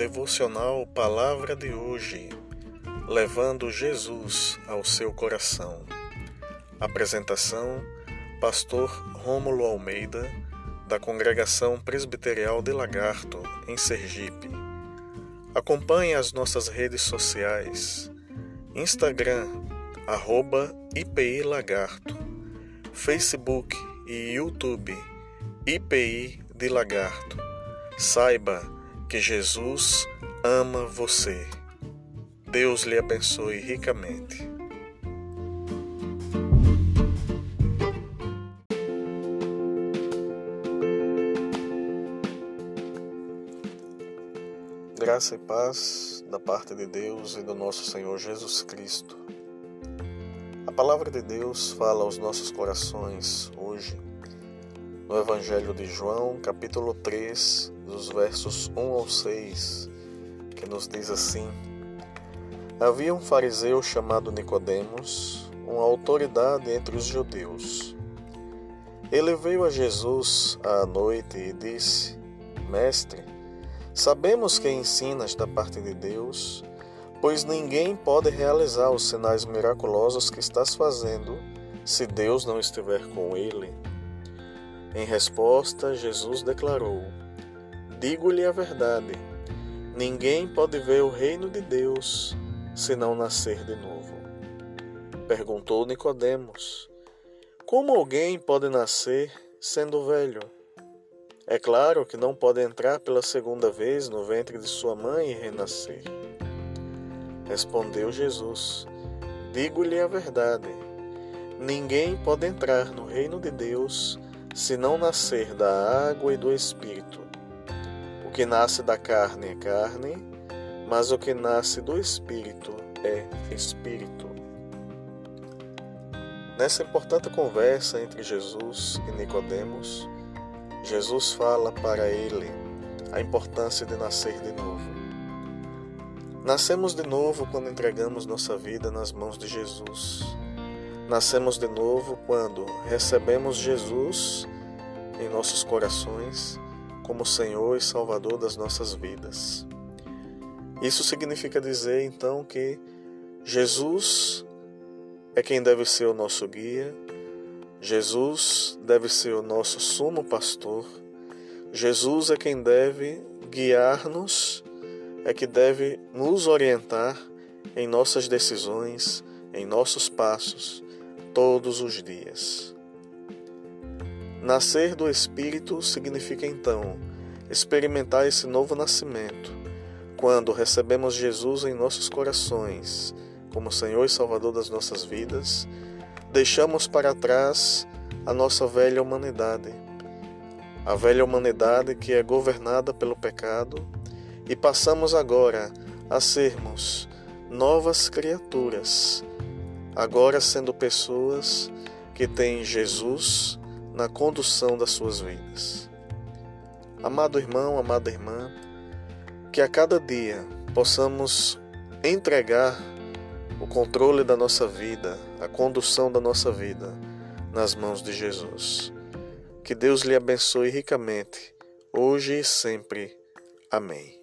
Devocional Palavra de hoje, levando Jesus ao seu coração. Apresentação: Pastor Rômulo Almeida, da Congregação Presbiterial de Lagarto, em Sergipe. Acompanhe as nossas redes sociais: Instagram, arroba IPI Lagarto, Facebook e YouTube, IPI de Lagarto. Saiba que Jesus ama você. Deus lhe abençoe ricamente. Graça e paz da parte de Deus e do nosso Senhor Jesus Cristo. A palavra de Deus fala aos nossos corações hoje no Evangelho de João, capítulo 3, dos versos 1 ao 6, que nos diz assim: Havia um fariseu chamado Nicodemos, uma autoridade entre os judeus. Ele veio a Jesus à noite e disse: Mestre, sabemos que ensinas da parte de Deus, pois ninguém pode realizar os sinais miraculosos que estás fazendo se Deus não estiver com ele. Em resposta, Jesus declarou: Digo-lhe a verdade: ninguém pode ver o reino de Deus se não nascer de novo. Perguntou Nicodemos: Como alguém pode nascer sendo velho? É claro que não pode entrar pela segunda vez no ventre de sua mãe e renascer. Respondeu Jesus: Digo-lhe a verdade: ninguém pode entrar no reino de Deus se não nascer da água e do espírito. Que nasce da carne é carne, mas o que nasce do espírito é espírito. Nessa importante conversa entre Jesus e Nicodemos, Jesus fala para ele a importância de nascer de novo. Nascemos de novo quando entregamos nossa vida nas mãos de Jesus. Nascemos de novo quando recebemos Jesus em nossos corações como Senhor e Salvador das nossas vidas. Isso significa dizer então que Jesus é quem deve ser o nosso guia, Jesus deve ser o nosso sumo pastor, Jesus é quem deve guiar-nos, é que deve nos orientar em nossas decisões, em nossos passos todos os dias. Nascer do Espírito significa então experimentar esse novo nascimento, quando recebemos Jesus em nossos corações, como Senhor e Salvador das nossas vidas, deixamos para trás a nossa velha humanidade, a velha humanidade que é governada pelo pecado, e passamos agora a sermos novas criaturas agora sendo pessoas que têm Jesus na condução das suas vidas. Amado irmão, amada irmã, que a cada dia possamos entregar o controle da nossa vida, a condução da nossa vida nas mãos de Jesus. Que Deus lhe abençoe ricamente, hoje e sempre. Amém.